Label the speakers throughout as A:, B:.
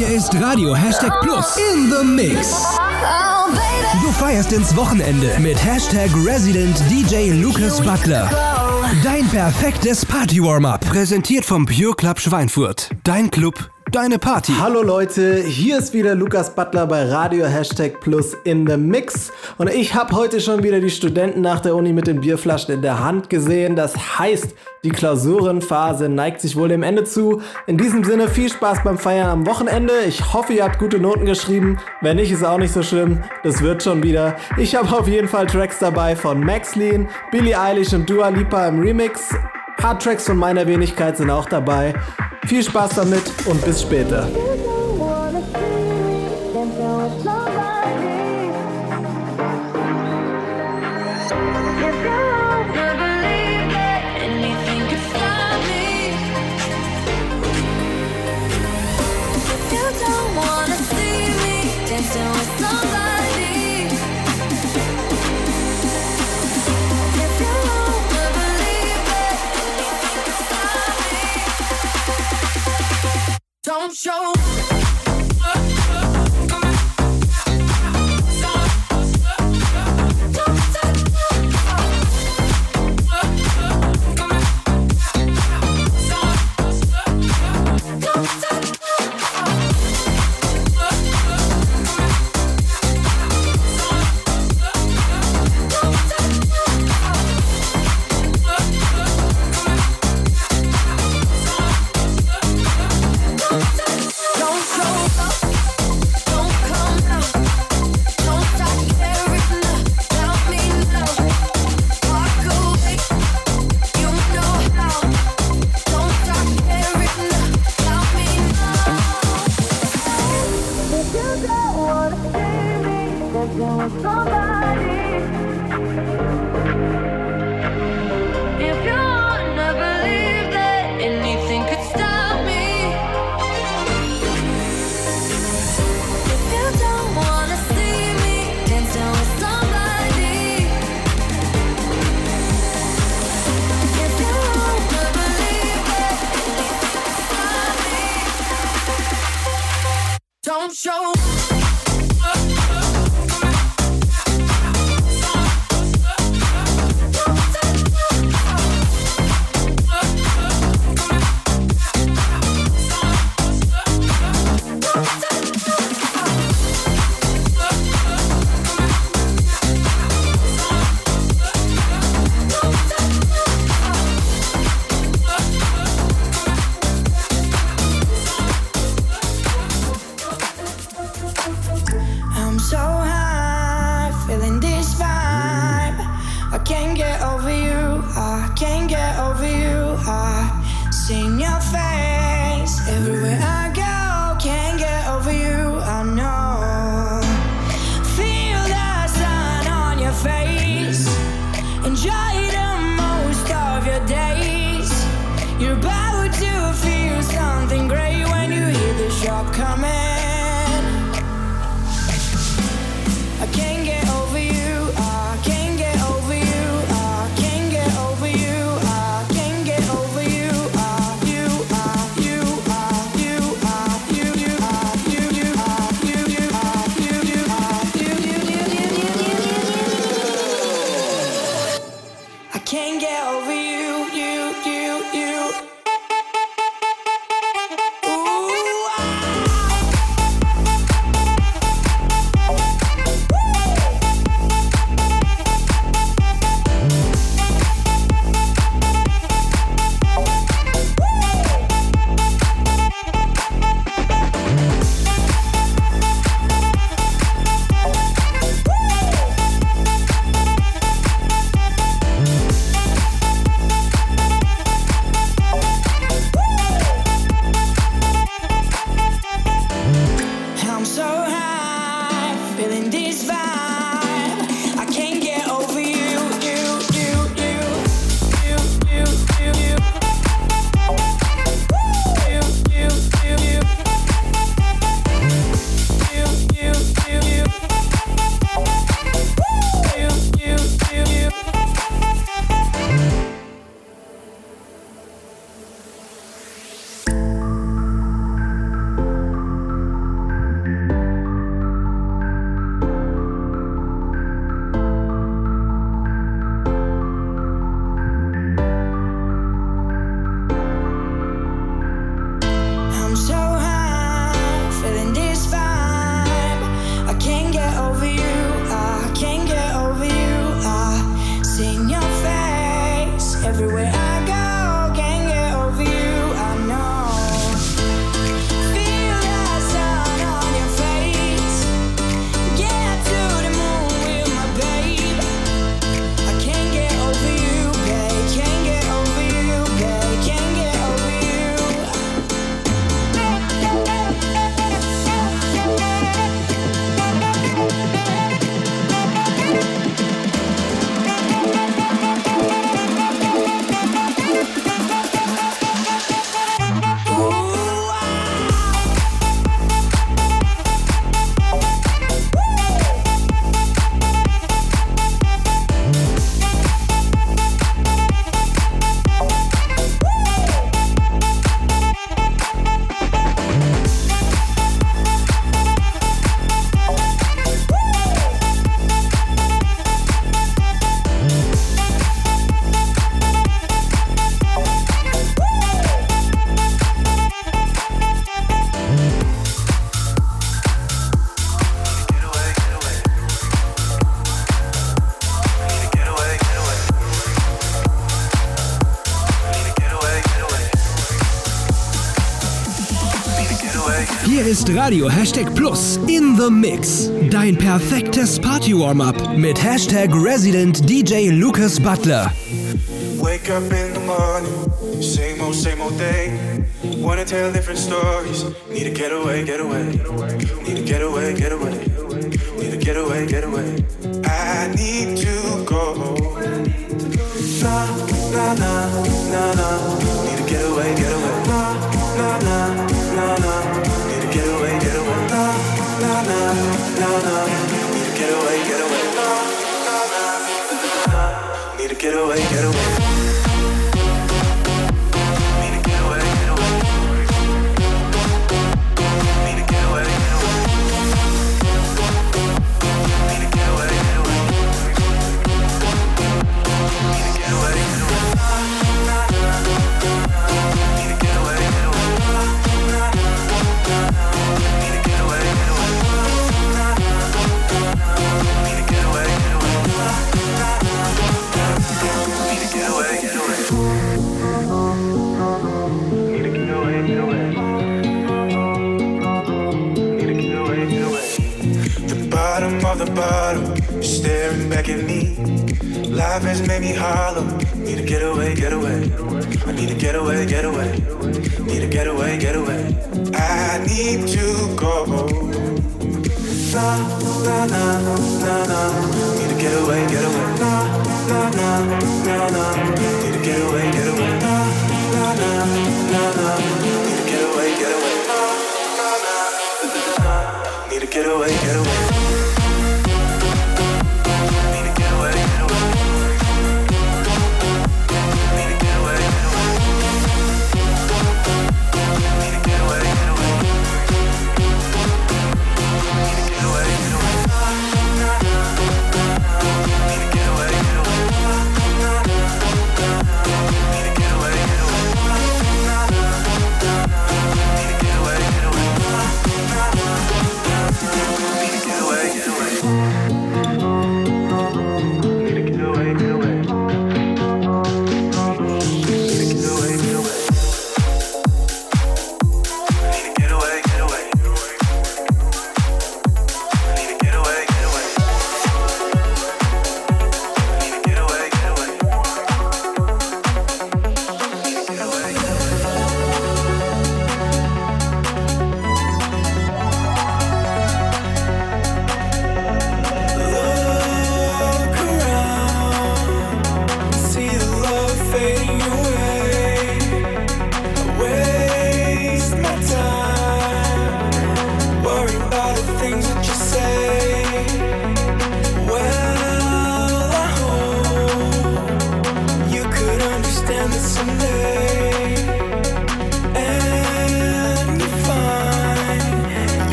A: Hier ist Radio Hashtag Plus in the Mix. Du feierst ins Wochenende mit Hashtag Resident DJ Lucas Butler. Dein perfektes Party-Warm-Up. Präsentiert vom Pure Club Schweinfurt. Dein Club, deine Party.
B: Hallo Leute, hier ist wieder Lukas Butler bei Radio Hashtag Plus in the Mix. Und ich habe heute schon wieder die Studenten nach der Uni mit den Bierflaschen in der Hand gesehen. Das heißt, die Klausurenphase neigt sich wohl dem Ende zu. In diesem Sinne viel Spaß beim Feiern am Wochenende. Ich hoffe, ihr habt gute Noten geschrieben. Wenn nicht, ist auch nicht so schlimm. Das wird schon wieder. Ich habe auf jeden Fall Tracks dabei von Max Lean, Billie Eilish und Dua Lipa im Remix. Hard Tracks von meiner Wenigkeit sind auch dabei. Viel Spaß damit und bis später.
C: Don't show.
A: Radio Hashtag Plus in the Mix. Dein perfektes Party-Warm-Up mit Hashtag Resident DJ Lucas Butler.
D: Wake up in the morning, same old, same old day. Wanna tell different stories. Need to get away, get away. Need to get away, get away. Need to get away, get away. I need to go. Na, na, na, na, na. get away, get away. Need to get away, get away.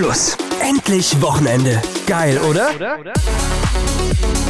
A: Plus. Endlich Wochenende. Geil, oder?
E: Why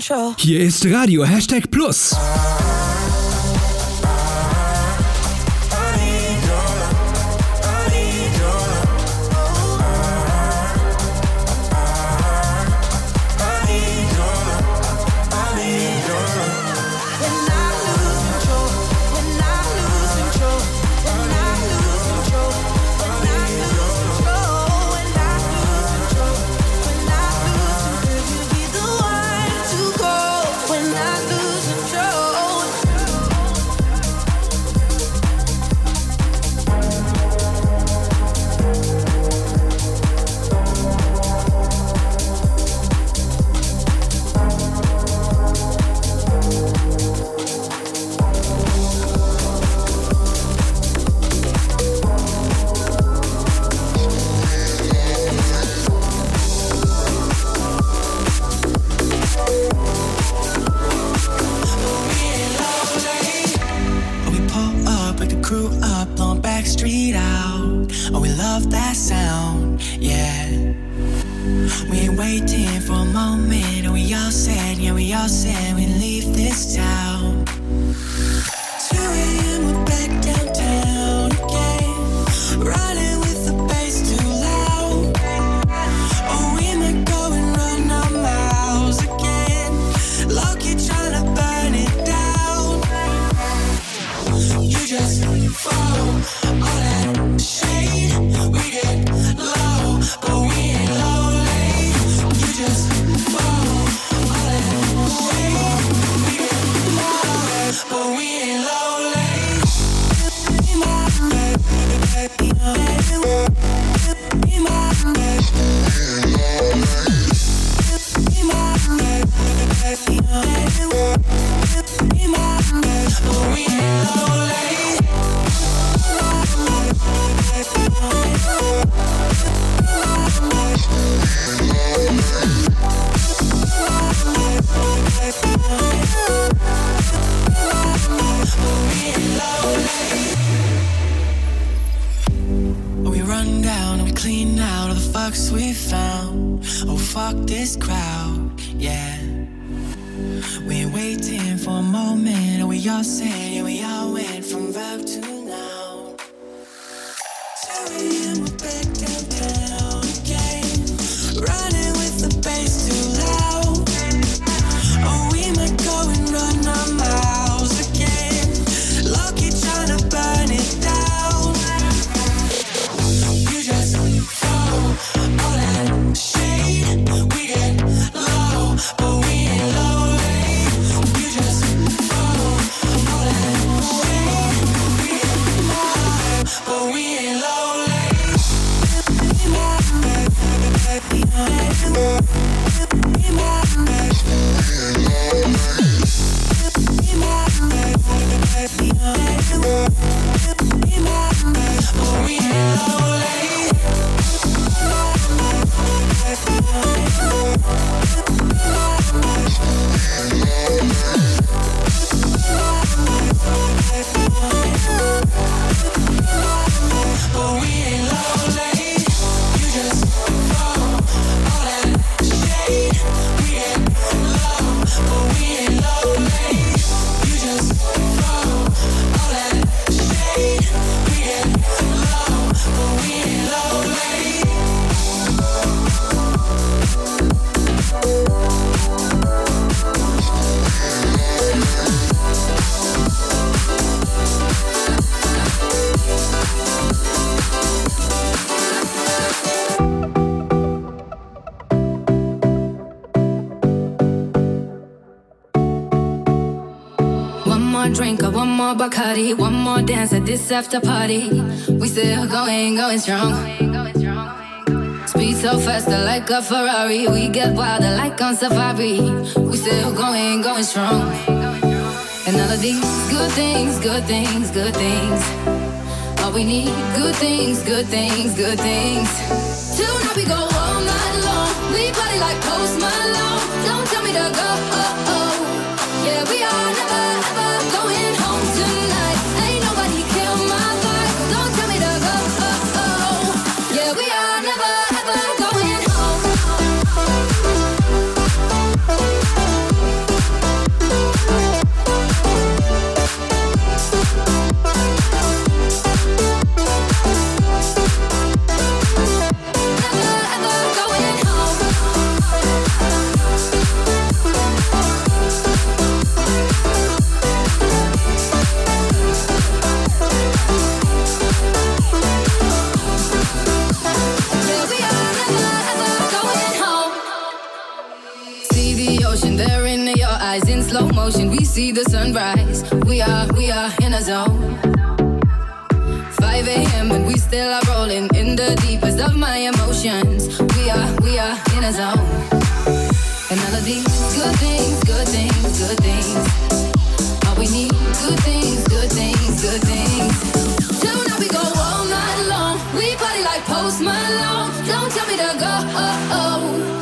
E: Intro.
F: Hier ist Radio Hashtag Plus.
G: More Bacardi, one more dance at this after party. We still going, going strong. Speed so faster like a Ferrari. We get wilder like on safari. We still going, going strong. And all of these good things, good things, good things. All we need, good things, good things, good things. Tonight we go all night long. We party like Post Malone. Don't tell me to go. Eyes in slow motion. We see the sunrise. We are, we are in a zone. 5 a.m. and we still are rolling in the deepest of my emotions. We are, we are in a zone. And all of these good things, good things, good things. All we need, good things, good things, good things. Tonight we go all night long. We party like Post Malone. Don't tell me to go.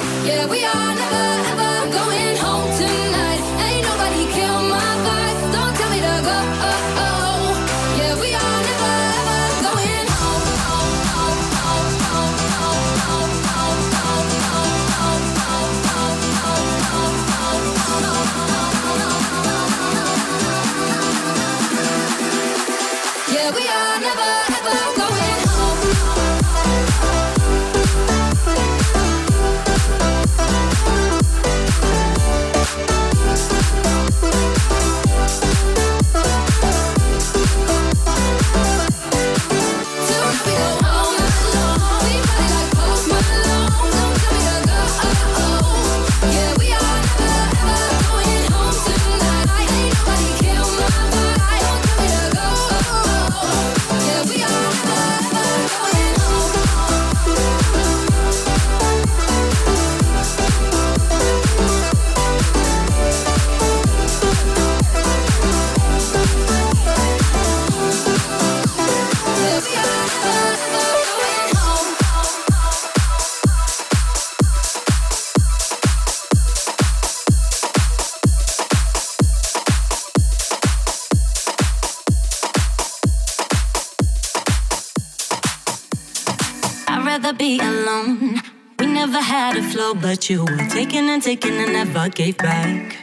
H: But you were taking and taking and never gave back.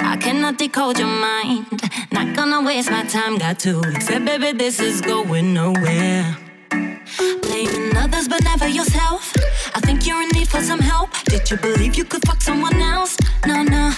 H: I cannot decode your mind. Not gonna waste my time. Got to accept, baby, this is going nowhere. Blaming others, but never yourself. I think you're in need for some help. Did you believe you could fuck someone else? No, no.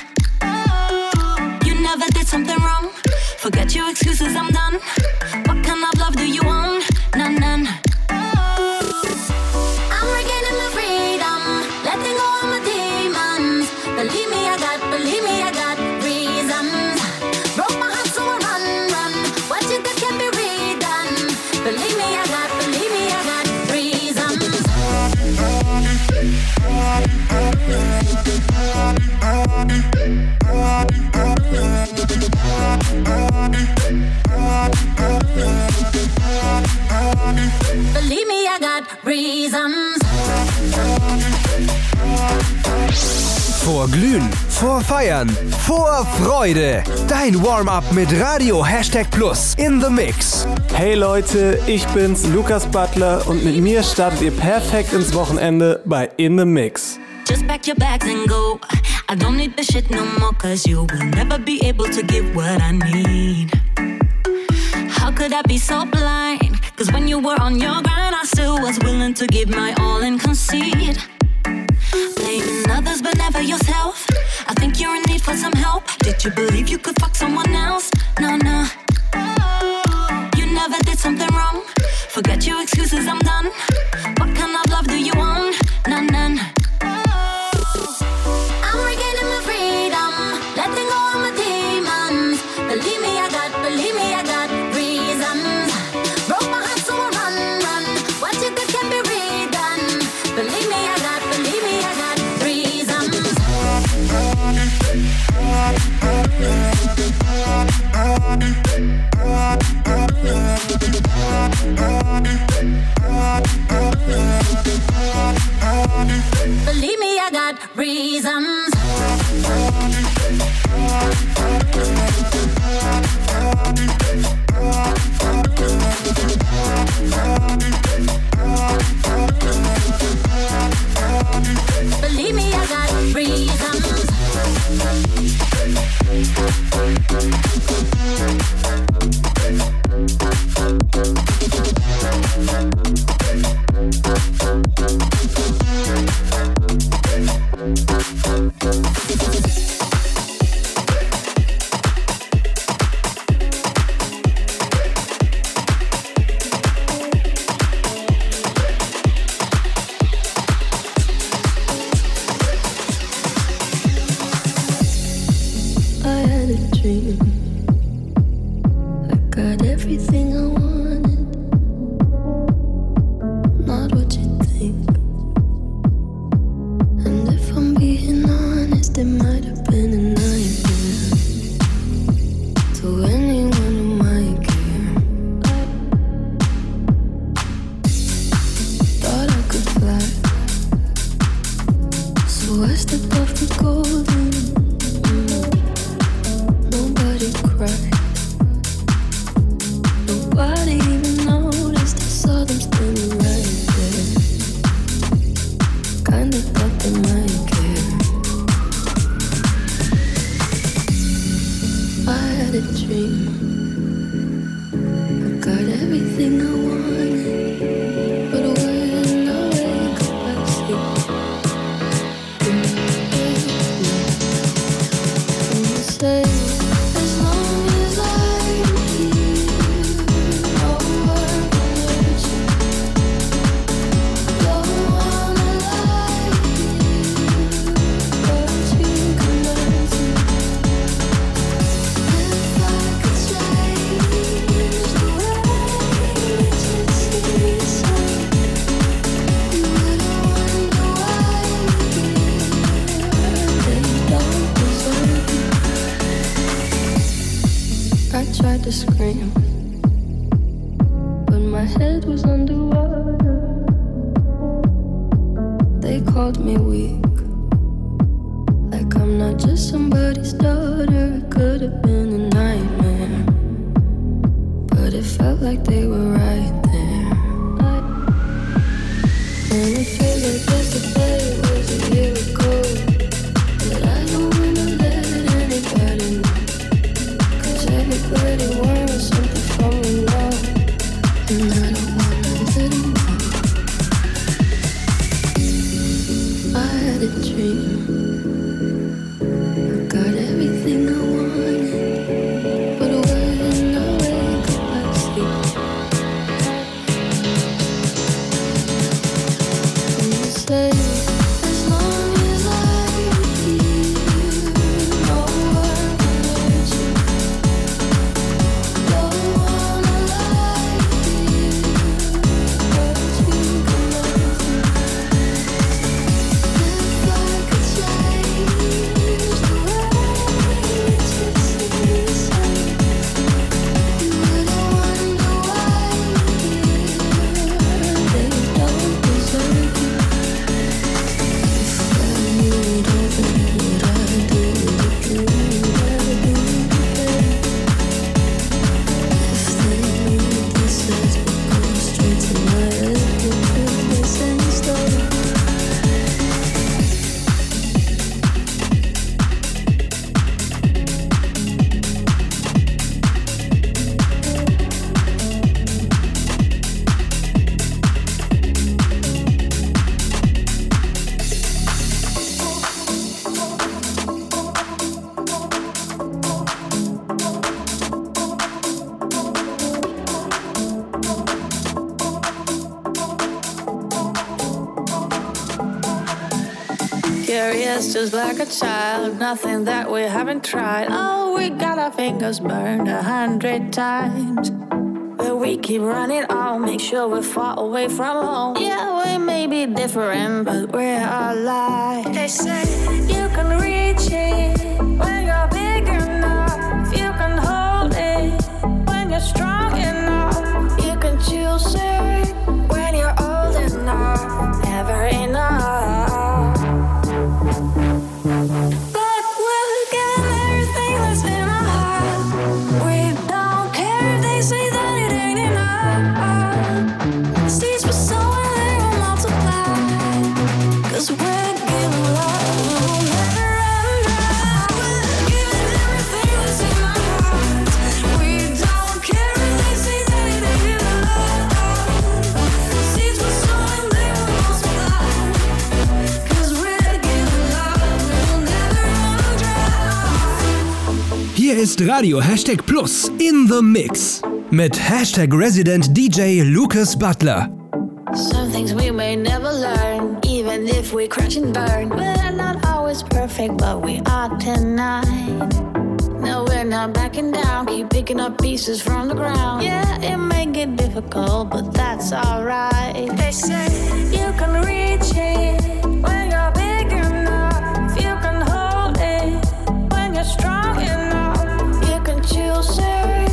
A: Vor Glühen, vor Feiern, vor Freude. Dein Warm-up mit Radio Hashtag Plus in the Mix.
B: Hey Leute, ich bin's, Lukas Butler und mit mir startet ihr perfekt ins Wochenende bei In the Mix.
H: Just pack your bags and go. I don't need this shit no more, cause you will never be able to give what I need. How could I be so blind? Cause when you were on your grind, I still was willing to give my all and concede. Blaming others, but never yourself. I think you're in need for some help. Did you believe you could fuck someone else? No, no. You never did something wrong. Forget your excuses, I'm done. What kind of love do you want? None, none. reasons.
I: like they were
J: just like a child. Nothing that we haven't tried. Oh, we got our fingers burned a hundred times. But we keep running on, make sure we're far away from home. Yeah, we may be different, but we're alive. They say you can reach it when you're big enough. You can hold it when you're strong enough. You can choose it.
A: Radio Hashtag Plus in the Mix mit Hashtag Resident DJ Lucas Butler.
J: Some things we may never learn, even if we crash and burn. We're not always perfect, but we are tonight. No, we're not backing down, keep picking up pieces from the ground. Yeah, it may get difficult, but that's alright. They say you can reach it when you're big enough, you can hold it when you're strong enough
K: so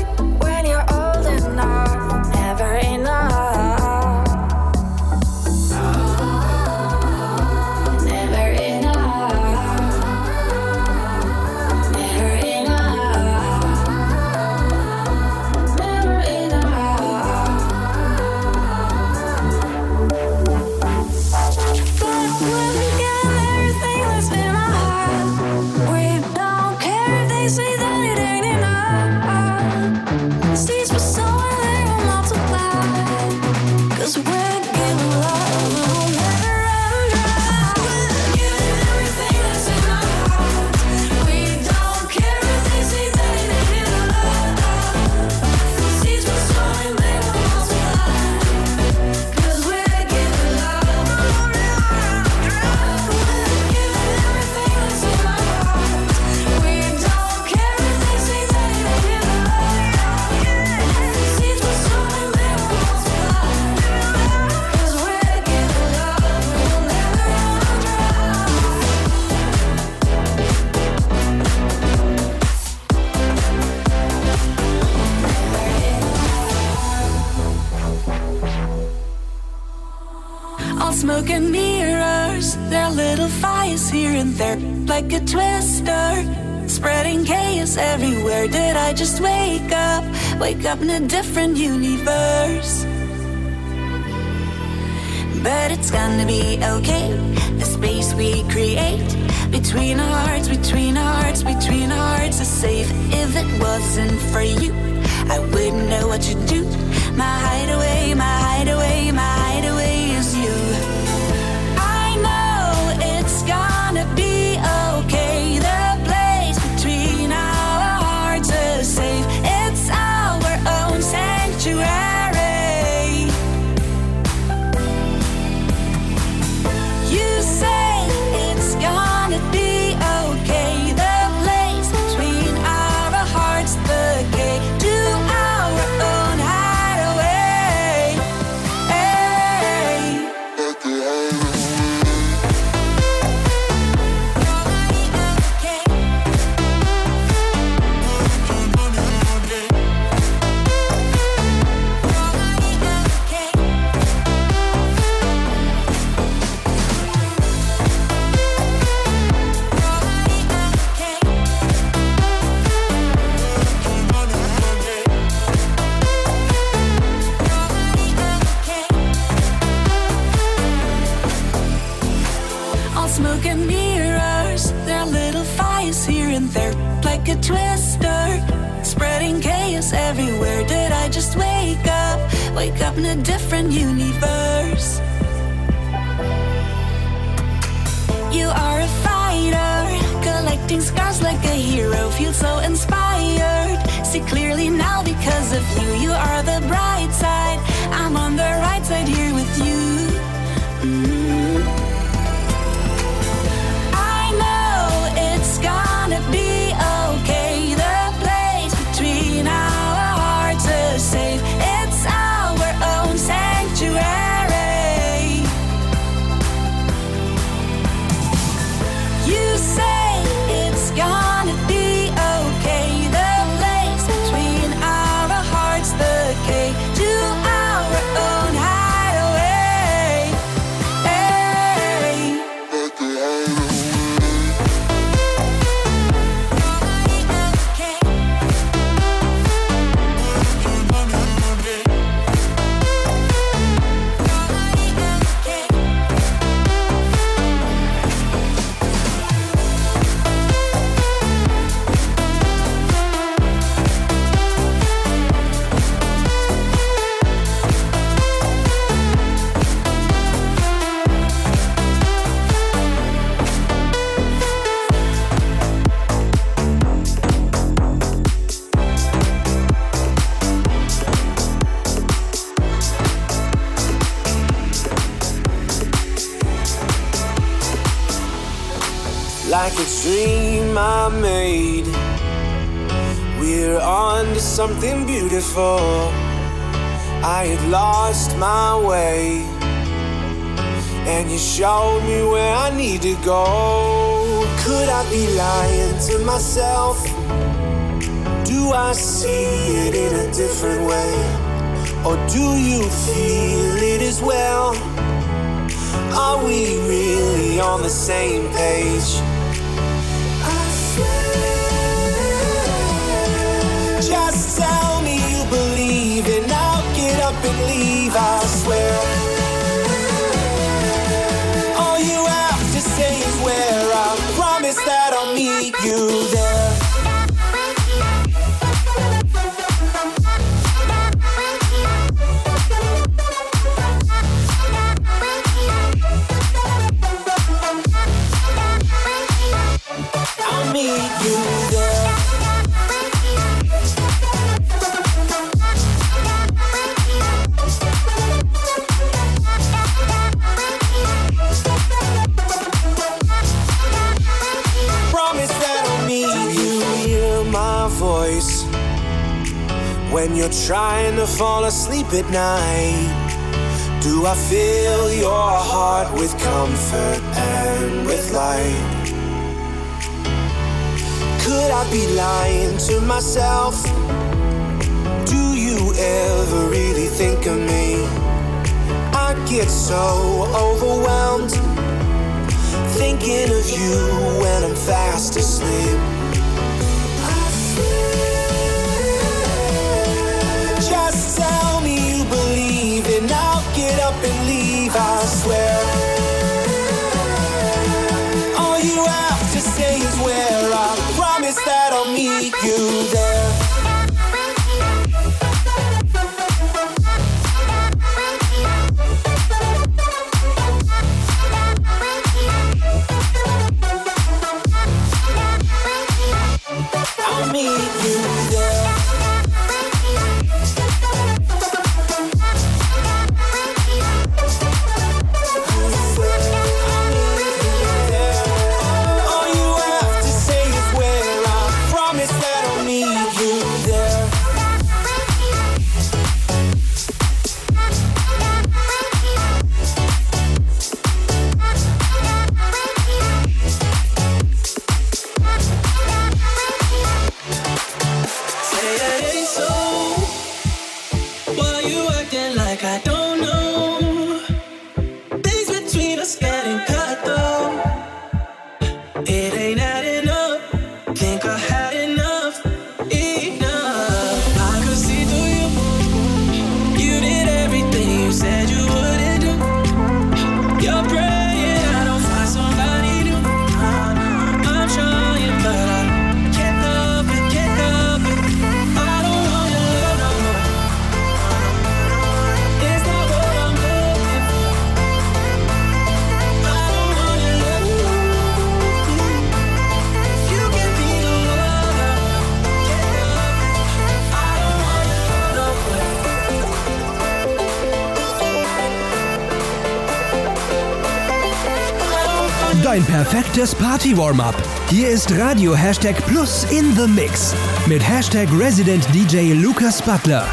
K: Wake up in a different universe. But it's gonna be okay. The space we create between our hearts, between our hearts, between our hearts is safe. If it wasn't for you, I wouldn't know what to do.
F: beautiful. I had lost my way, and you showed me where I need to go. Could I be lying to myself? Do I see it in a different way? Or do you feel it as well? Are we really on the same page? you there. When you're trying to fall asleep at night. Do I fill your heart with comfort and with light? Could I be lying to myself? Do you ever really think of me? I get so overwhelmed thinking of you when I'm fast asleep. up and leave, I swear. All you have to say is where. I promise that I'll meet you there. I'll meet
L: ein perfektes Party-Warm-Up. Hier ist Radio Hashtag Plus in the Mix mit Hashtag Resident DJ Lukas Butler.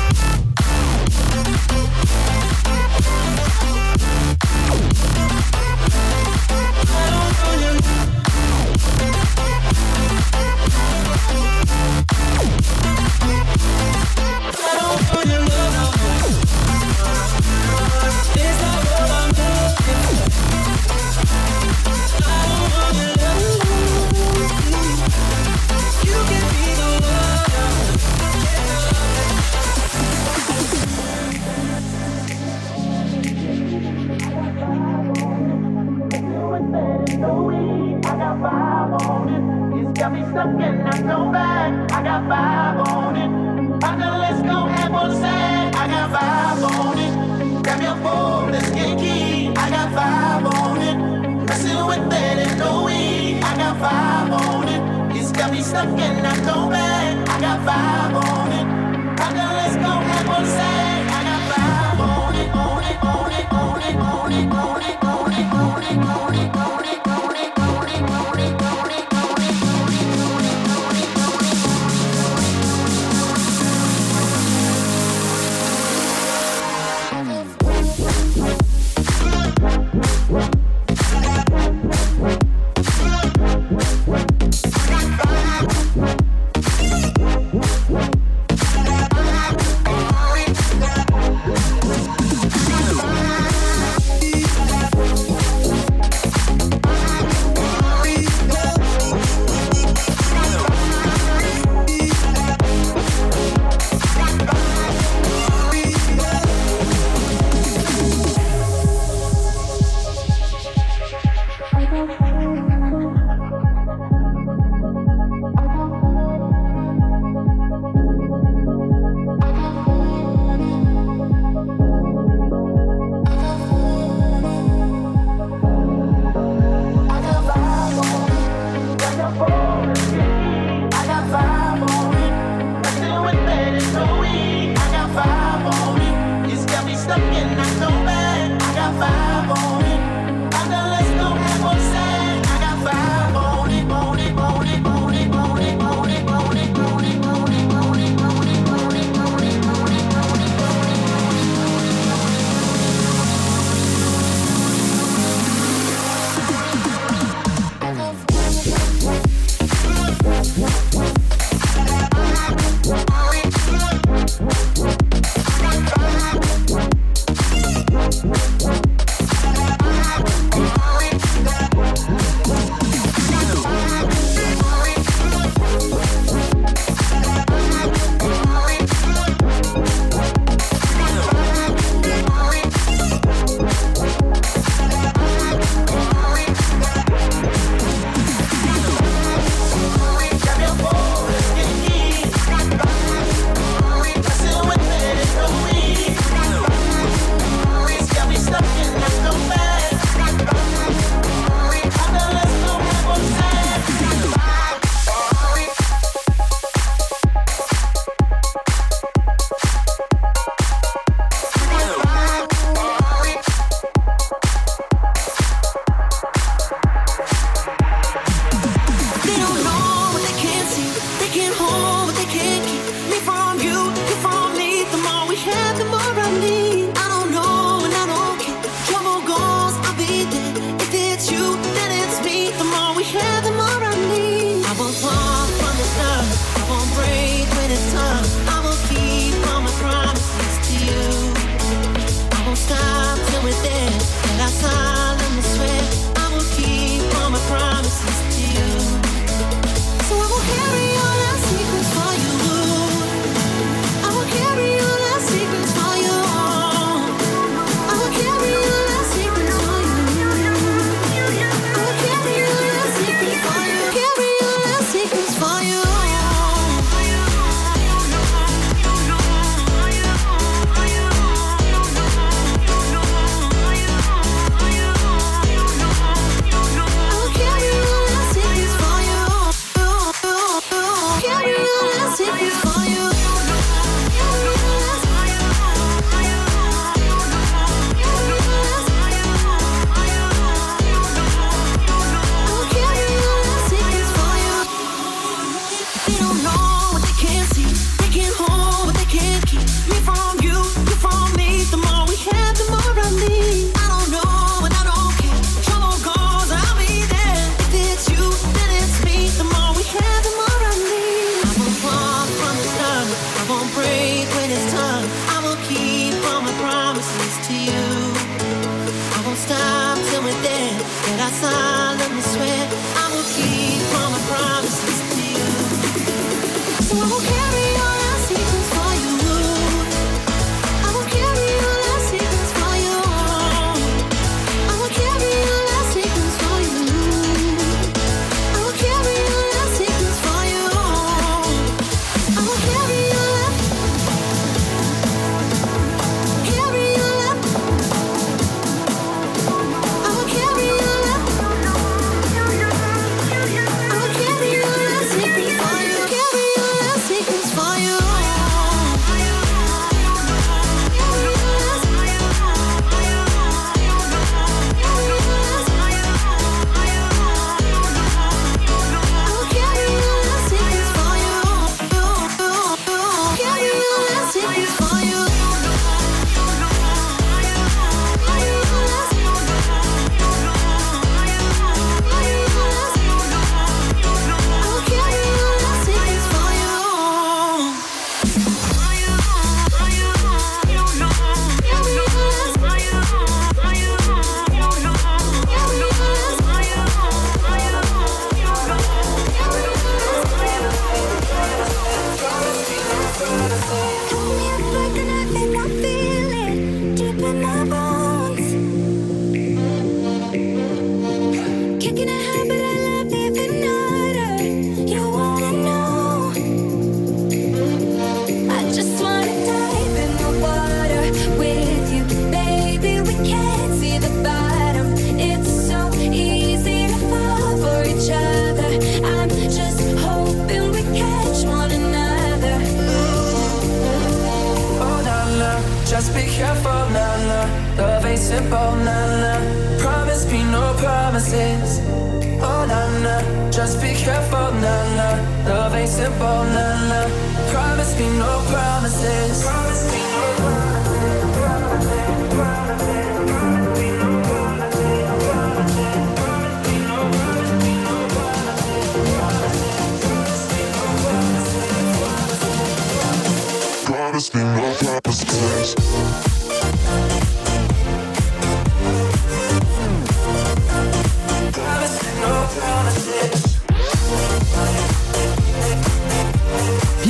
M: Oh, na, na. Just be
N: careful, na, na. Love ain't simple, na, na.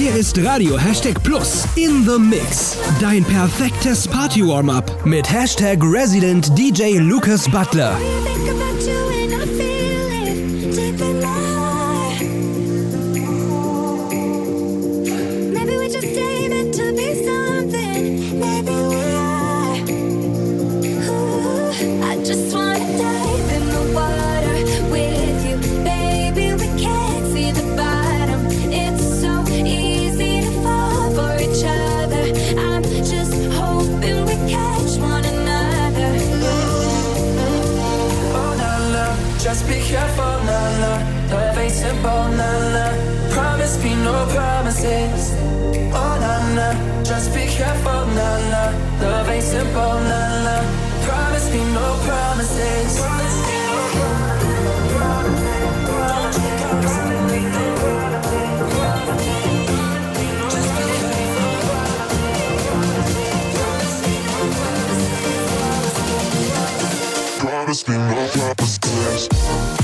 K: Hier ist Radio Hashtag Plus in the Mix. Dein perfektes Party-Warm-Up mit Hashtag Resident DJ Lucas Butler.
N: Oh na na, just be careful na na. Love ain't simple na na. Promise me no promises. Promise me no promises. Promise me no
O: promises.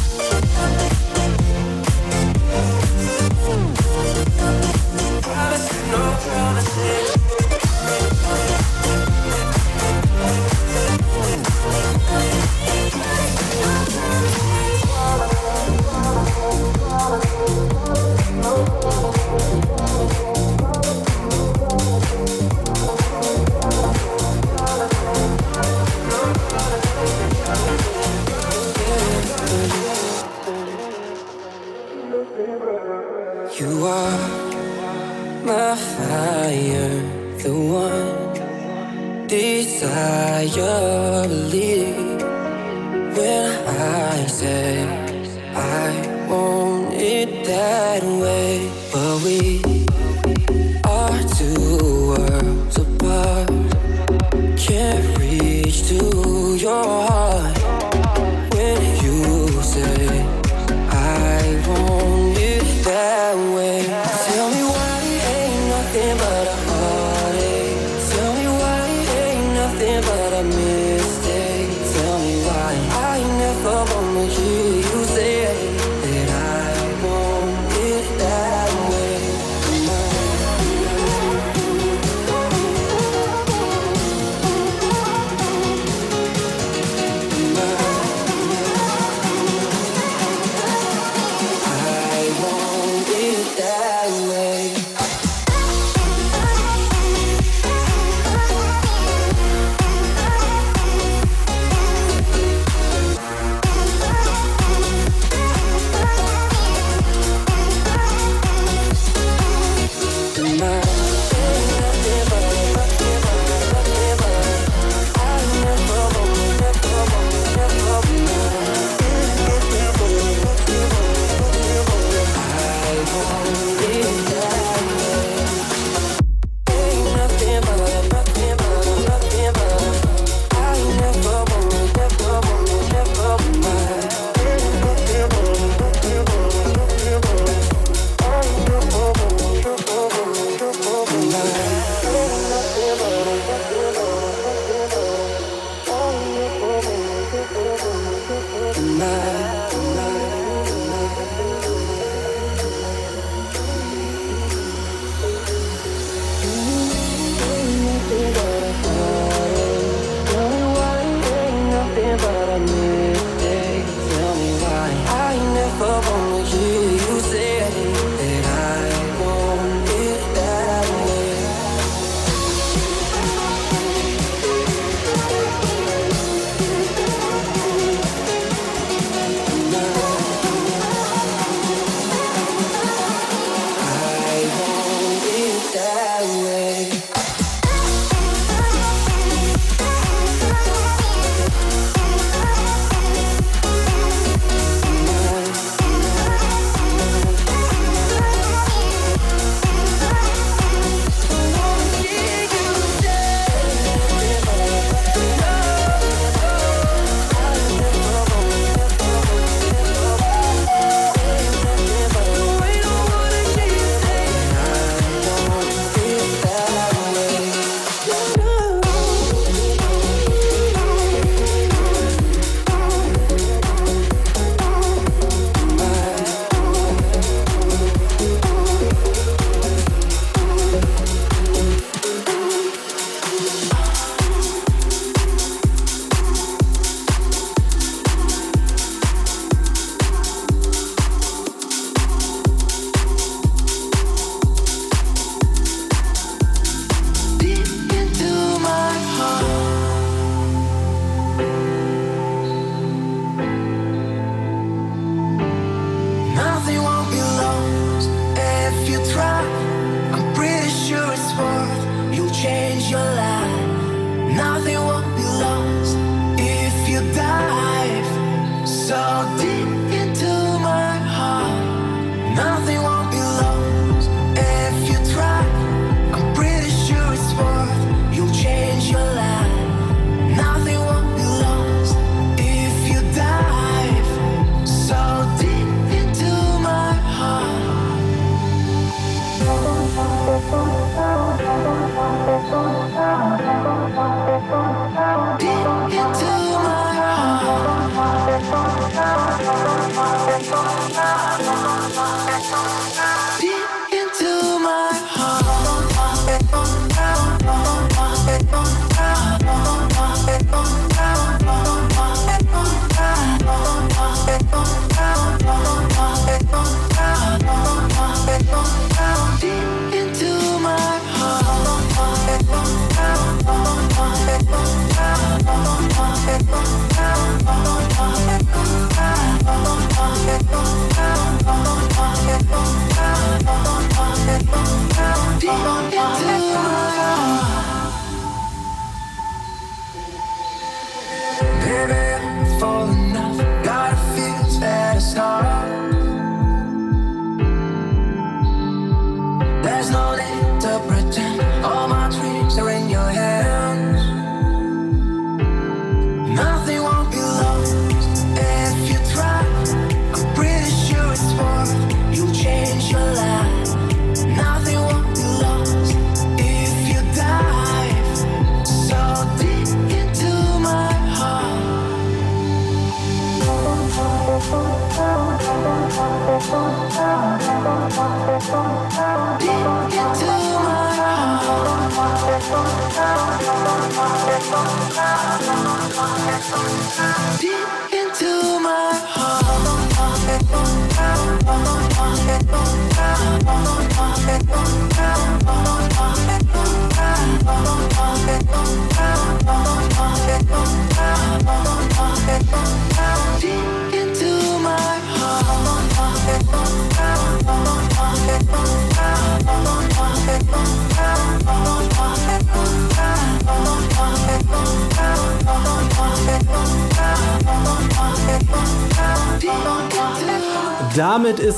N: desire.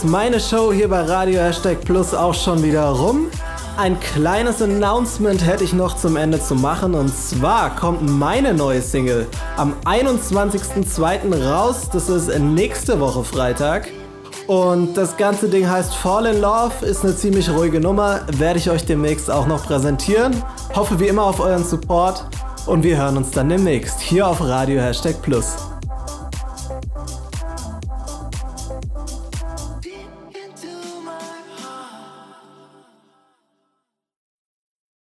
B: Ist meine Show hier bei Radio Hashtag Plus auch schon wieder rum. Ein kleines Announcement hätte ich noch zum Ende zu machen und zwar kommt meine neue Single am 21.02. raus. Das ist nächste Woche Freitag. Und das ganze Ding heißt Fall in Love, ist eine ziemlich ruhige Nummer, werde ich euch demnächst auch noch präsentieren. Hoffe wie immer auf euren Support und wir hören uns dann demnächst hier auf Radio Hashtag Plus.